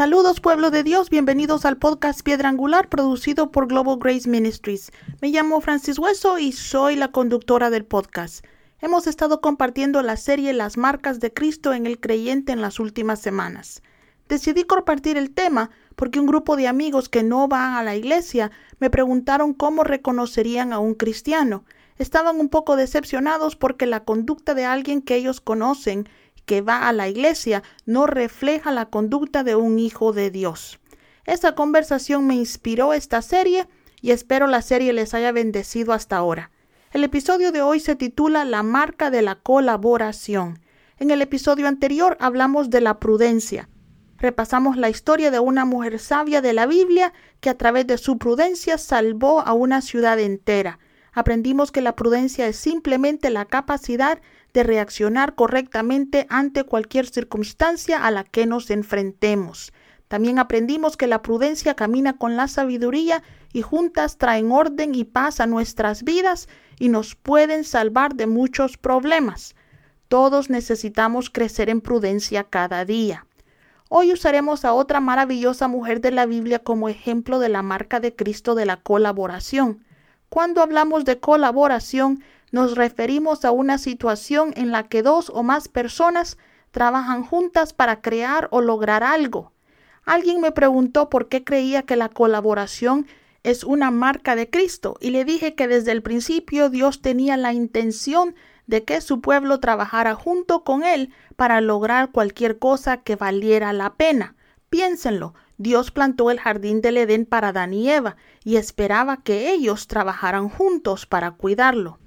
Saludos pueblo de Dios, bienvenidos al podcast Piedra Angular producido por Global Grace Ministries. Me llamo Francis Hueso y soy la conductora del podcast. Hemos estado compartiendo la serie Las marcas de Cristo en el creyente en las últimas semanas. Decidí compartir el tema porque un grupo de amigos que no van a la iglesia me preguntaron cómo reconocerían a un cristiano. Estaban un poco decepcionados porque la conducta de alguien que ellos conocen que va a la iglesia no refleja la conducta de un hijo de Dios. Esta conversación me inspiró esta serie y espero la serie les haya bendecido hasta ahora. El episodio de hoy se titula La marca de la colaboración. En el episodio anterior hablamos de la prudencia. Repasamos la historia de una mujer sabia de la Biblia que a través de su prudencia salvó a una ciudad entera. Aprendimos que la prudencia es simplemente la capacidad de reaccionar correctamente ante cualquier circunstancia a la que nos enfrentemos. También aprendimos que la prudencia camina con la sabiduría y juntas traen orden y paz a nuestras vidas y nos pueden salvar de muchos problemas. Todos necesitamos crecer en prudencia cada día. Hoy usaremos a otra maravillosa mujer de la Biblia como ejemplo de la marca de Cristo de la colaboración. Cuando hablamos de colaboración, nos referimos a una situación en la que dos o más personas trabajan juntas para crear o lograr algo. Alguien me preguntó por qué creía que la colaboración es una marca de Cristo y le dije que desde el principio Dios tenía la intención de que su pueblo trabajara junto con él para lograr cualquier cosa que valiera la pena. Piénsenlo, Dios plantó el jardín del Edén para Adán y Eva y esperaba que ellos trabajaran juntos para cuidarlo.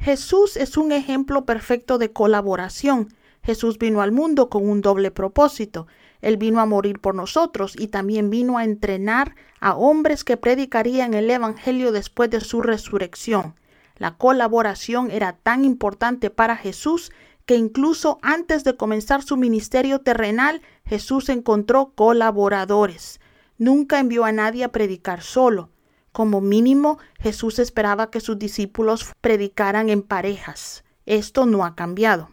Jesús es un ejemplo perfecto de colaboración. Jesús vino al mundo con un doble propósito. Él vino a morir por nosotros y también vino a entrenar a hombres que predicarían el Evangelio después de su resurrección. La colaboración era tan importante para Jesús que incluso antes de comenzar su ministerio terrenal, Jesús encontró colaboradores. Nunca envió a nadie a predicar solo. Como mínimo, Jesús esperaba que sus discípulos predicaran en parejas. Esto no ha cambiado.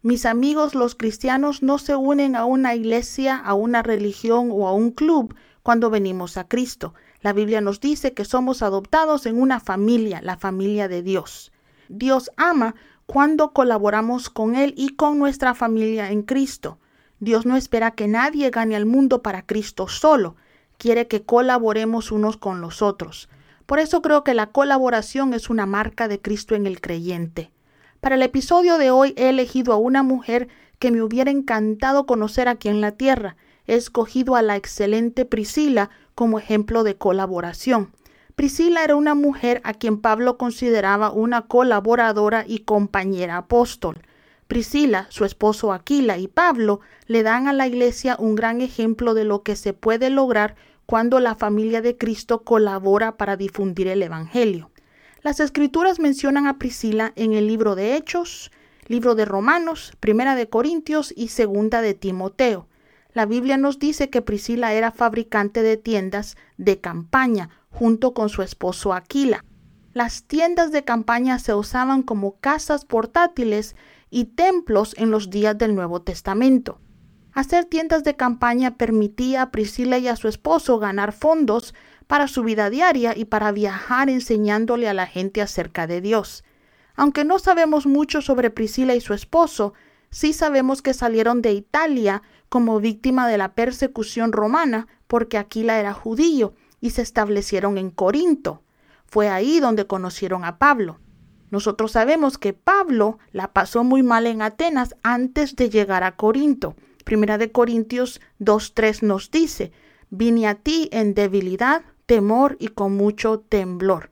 Mis amigos, los cristianos no se unen a una iglesia, a una religión o a un club cuando venimos a Cristo. La Biblia nos dice que somos adoptados en una familia, la familia de Dios. Dios ama cuando colaboramos con Él y con nuestra familia en Cristo. Dios no espera que nadie gane al mundo para Cristo solo quiere que colaboremos unos con los otros. Por eso creo que la colaboración es una marca de Cristo en el creyente. Para el episodio de hoy he elegido a una mujer que me hubiera encantado conocer aquí en la tierra. He escogido a la excelente Priscila como ejemplo de colaboración. Priscila era una mujer a quien Pablo consideraba una colaboradora y compañera apóstol. Priscila, su esposo Aquila y Pablo le dan a la iglesia un gran ejemplo de lo que se puede lograr cuando la familia de Cristo colabora para difundir el Evangelio. Las escrituras mencionan a Priscila en el libro de Hechos, libro de Romanos, primera de Corintios y segunda de Timoteo. La Biblia nos dice que Priscila era fabricante de tiendas de campaña junto con su esposo Aquila. Las tiendas de campaña se usaban como casas portátiles y templos en los días del Nuevo Testamento. Hacer tiendas de campaña permitía a Priscila y a su esposo ganar fondos para su vida diaria y para viajar enseñándole a la gente acerca de Dios. Aunque no sabemos mucho sobre Priscila y su esposo, sí sabemos que salieron de Italia como víctima de la persecución romana porque Aquila era judío y se establecieron en Corinto. Fue ahí donde conocieron a Pablo. Nosotros sabemos que Pablo la pasó muy mal en Atenas antes de llegar a Corinto. Primera de Corintios 2.3 nos dice, vine a ti en debilidad, temor y con mucho temblor.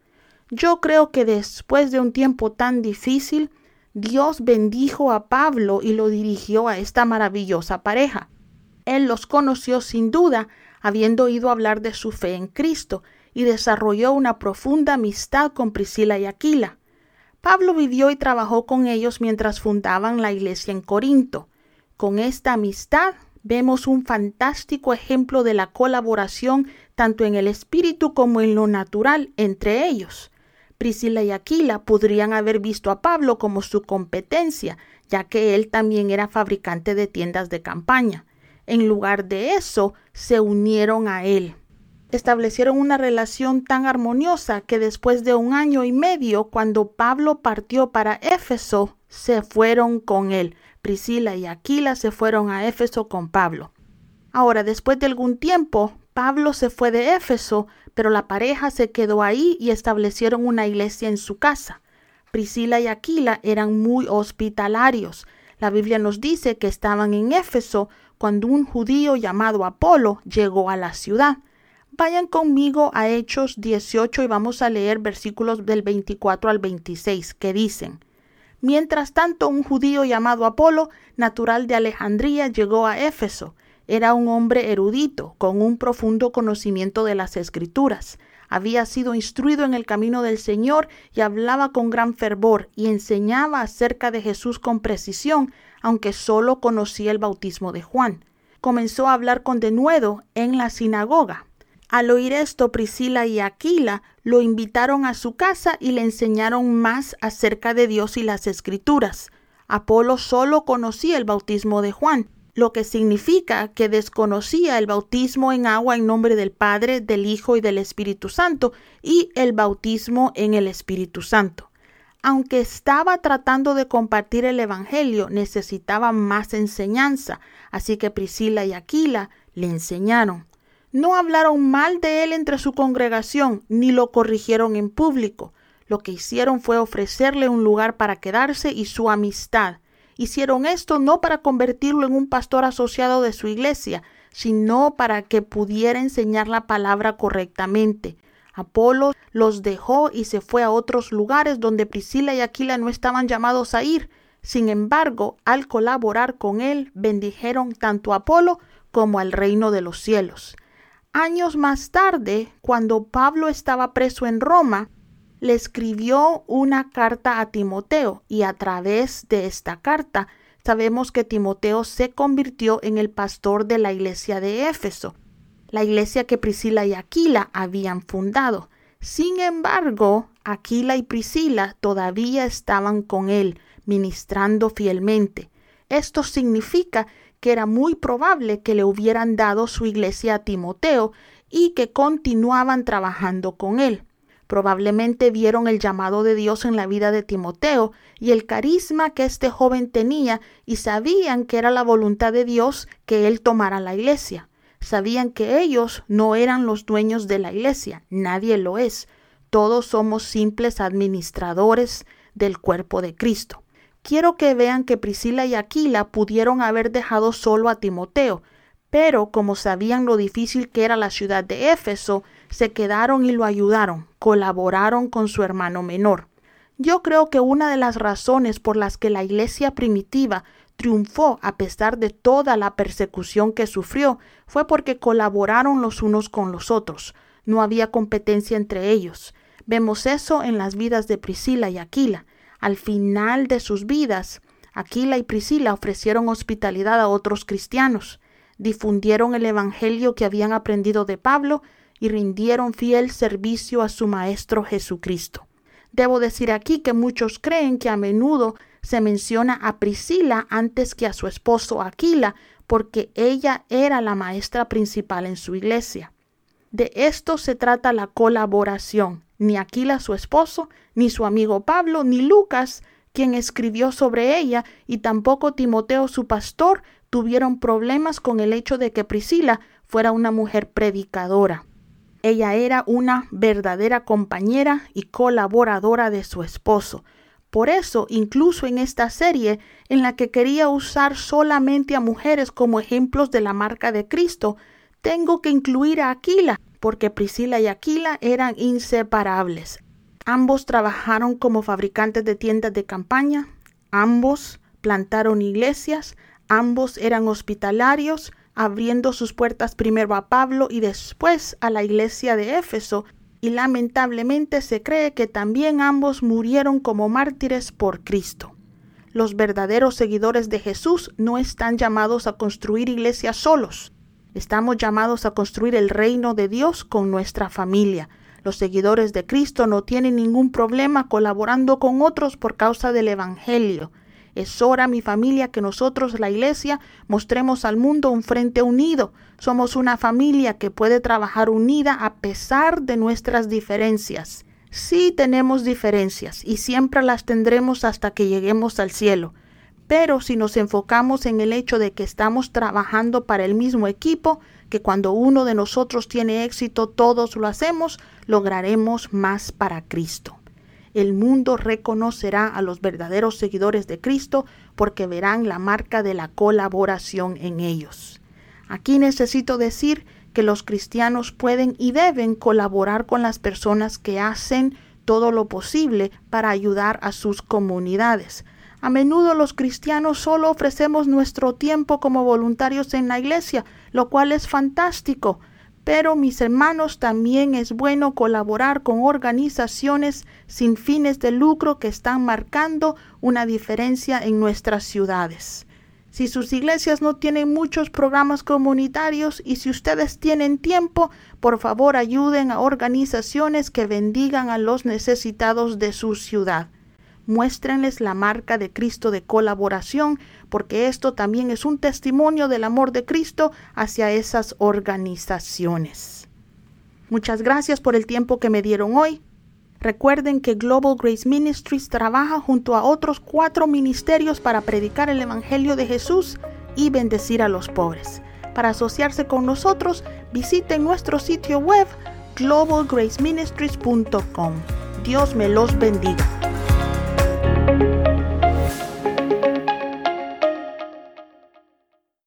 Yo creo que después de un tiempo tan difícil, Dios bendijo a Pablo y lo dirigió a esta maravillosa pareja. Él los conoció sin duda, habiendo oído hablar de su fe en Cristo, y desarrolló una profunda amistad con Priscila y Aquila. Pablo vivió y trabajó con ellos mientras fundaban la iglesia en Corinto. Con esta amistad, vemos un fantástico ejemplo de la colaboración tanto en el espíritu como en lo natural entre ellos. Priscila y Aquila podrían haber visto a Pablo como su competencia, ya que él también era fabricante de tiendas de campaña. En lugar de eso, se unieron a él. Establecieron una relación tan armoniosa que después de un año y medio, cuando Pablo partió para Éfeso, se fueron con él. Priscila y Aquila se fueron a Éfeso con Pablo. Ahora, después de algún tiempo, Pablo se fue de Éfeso, pero la pareja se quedó ahí y establecieron una iglesia en su casa. Priscila y Aquila eran muy hospitalarios. La Biblia nos dice que estaban en Éfeso cuando un judío llamado Apolo llegó a la ciudad. Vayan conmigo a Hechos 18 y vamos a leer versículos del 24 al 26 que dicen, Mientras tanto, un judío llamado Apolo, natural de Alejandría, llegó a Éfeso. Era un hombre erudito, con un profundo conocimiento de las escrituras. Había sido instruido en el camino del Señor y hablaba con gran fervor y enseñaba acerca de Jesús con precisión, aunque solo conocía el bautismo de Juan. Comenzó a hablar con denuedo en la sinagoga. Al oír esto, Priscila y Aquila lo invitaron a su casa y le enseñaron más acerca de Dios y las escrituras. Apolo solo conocía el bautismo de Juan, lo que significa que desconocía el bautismo en agua en nombre del Padre, del Hijo y del Espíritu Santo y el bautismo en el Espíritu Santo. Aunque estaba tratando de compartir el Evangelio, necesitaba más enseñanza, así que Priscila y Aquila le enseñaron. No hablaron mal de él entre su congregación, ni lo corrigieron en público. Lo que hicieron fue ofrecerle un lugar para quedarse y su amistad. Hicieron esto no para convertirlo en un pastor asociado de su iglesia, sino para que pudiera enseñar la palabra correctamente. Apolo los dejó y se fue a otros lugares donde Priscila y Aquila no estaban llamados a ir. Sin embargo, al colaborar con él, bendijeron tanto a Apolo como al reino de los cielos. Años más tarde, cuando Pablo estaba preso en Roma, le escribió una carta a Timoteo y a través de esta carta sabemos que Timoteo se convirtió en el pastor de la iglesia de Éfeso, la iglesia que Priscila y Aquila habían fundado. Sin embargo, Aquila y Priscila todavía estaban con él, ministrando fielmente. Esto significa que era muy probable que le hubieran dado su iglesia a Timoteo y que continuaban trabajando con él. Probablemente vieron el llamado de Dios en la vida de Timoteo y el carisma que este joven tenía y sabían que era la voluntad de Dios que él tomara la iglesia. Sabían que ellos no eran los dueños de la iglesia, nadie lo es. Todos somos simples administradores del cuerpo de Cristo. Quiero que vean que Priscila y Aquila pudieron haber dejado solo a Timoteo, pero como sabían lo difícil que era la ciudad de Éfeso, se quedaron y lo ayudaron, colaboraron con su hermano menor. Yo creo que una de las razones por las que la iglesia primitiva triunfó a pesar de toda la persecución que sufrió fue porque colaboraron los unos con los otros. No había competencia entre ellos. Vemos eso en las vidas de Priscila y Aquila. Al final de sus vidas, Aquila y Priscila ofrecieron hospitalidad a otros cristianos, difundieron el Evangelio que habían aprendido de Pablo y rindieron fiel servicio a su Maestro Jesucristo. Debo decir aquí que muchos creen que a menudo se menciona a Priscila antes que a su esposo Aquila, porque ella era la maestra principal en su iglesia. De esto se trata la colaboración. Ni Aquila su esposo, ni su amigo Pablo, ni Lucas, quien escribió sobre ella, y tampoco Timoteo su pastor, tuvieron problemas con el hecho de que Priscila fuera una mujer predicadora. Ella era una verdadera compañera y colaboradora de su esposo. Por eso, incluso en esta serie, en la que quería usar solamente a mujeres como ejemplos de la marca de Cristo, tengo que incluir a Aquila, porque Priscila y Aquila eran inseparables. Ambos trabajaron como fabricantes de tiendas de campaña, ambos plantaron iglesias, ambos eran hospitalarios, abriendo sus puertas primero a Pablo y después a la iglesia de Éfeso, y lamentablemente se cree que también ambos murieron como mártires por Cristo. Los verdaderos seguidores de Jesús no están llamados a construir iglesias solos. Estamos llamados a construir el reino de Dios con nuestra familia. Los seguidores de Cristo no tienen ningún problema colaborando con otros por causa del Evangelio. Es hora, mi familia, que nosotros, la iglesia, mostremos al mundo un frente unido. Somos una familia que puede trabajar unida a pesar de nuestras diferencias. Sí tenemos diferencias y siempre las tendremos hasta que lleguemos al cielo. Pero si nos enfocamos en el hecho de que estamos trabajando para el mismo equipo, que cuando uno de nosotros tiene éxito todos lo hacemos, lograremos más para Cristo. El mundo reconocerá a los verdaderos seguidores de Cristo porque verán la marca de la colaboración en ellos. Aquí necesito decir que los cristianos pueden y deben colaborar con las personas que hacen todo lo posible para ayudar a sus comunidades. A menudo los cristianos solo ofrecemos nuestro tiempo como voluntarios en la iglesia, lo cual es fantástico. Pero mis hermanos, también es bueno colaborar con organizaciones sin fines de lucro que están marcando una diferencia en nuestras ciudades. Si sus iglesias no tienen muchos programas comunitarios y si ustedes tienen tiempo, por favor ayuden a organizaciones que bendigan a los necesitados de su ciudad. Muéstrenles la marca de Cristo de colaboración, porque esto también es un testimonio del amor de Cristo hacia esas organizaciones. Muchas gracias por el tiempo que me dieron hoy. Recuerden que Global Grace Ministries trabaja junto a otros cuatro ministerios para predicar el Evangelio de Jesús y bendecir a los pobres. Para asociarse con nosotros, visiten nuestro sitio web globalgraceministries.com. Dios me los bendiga. Thank you.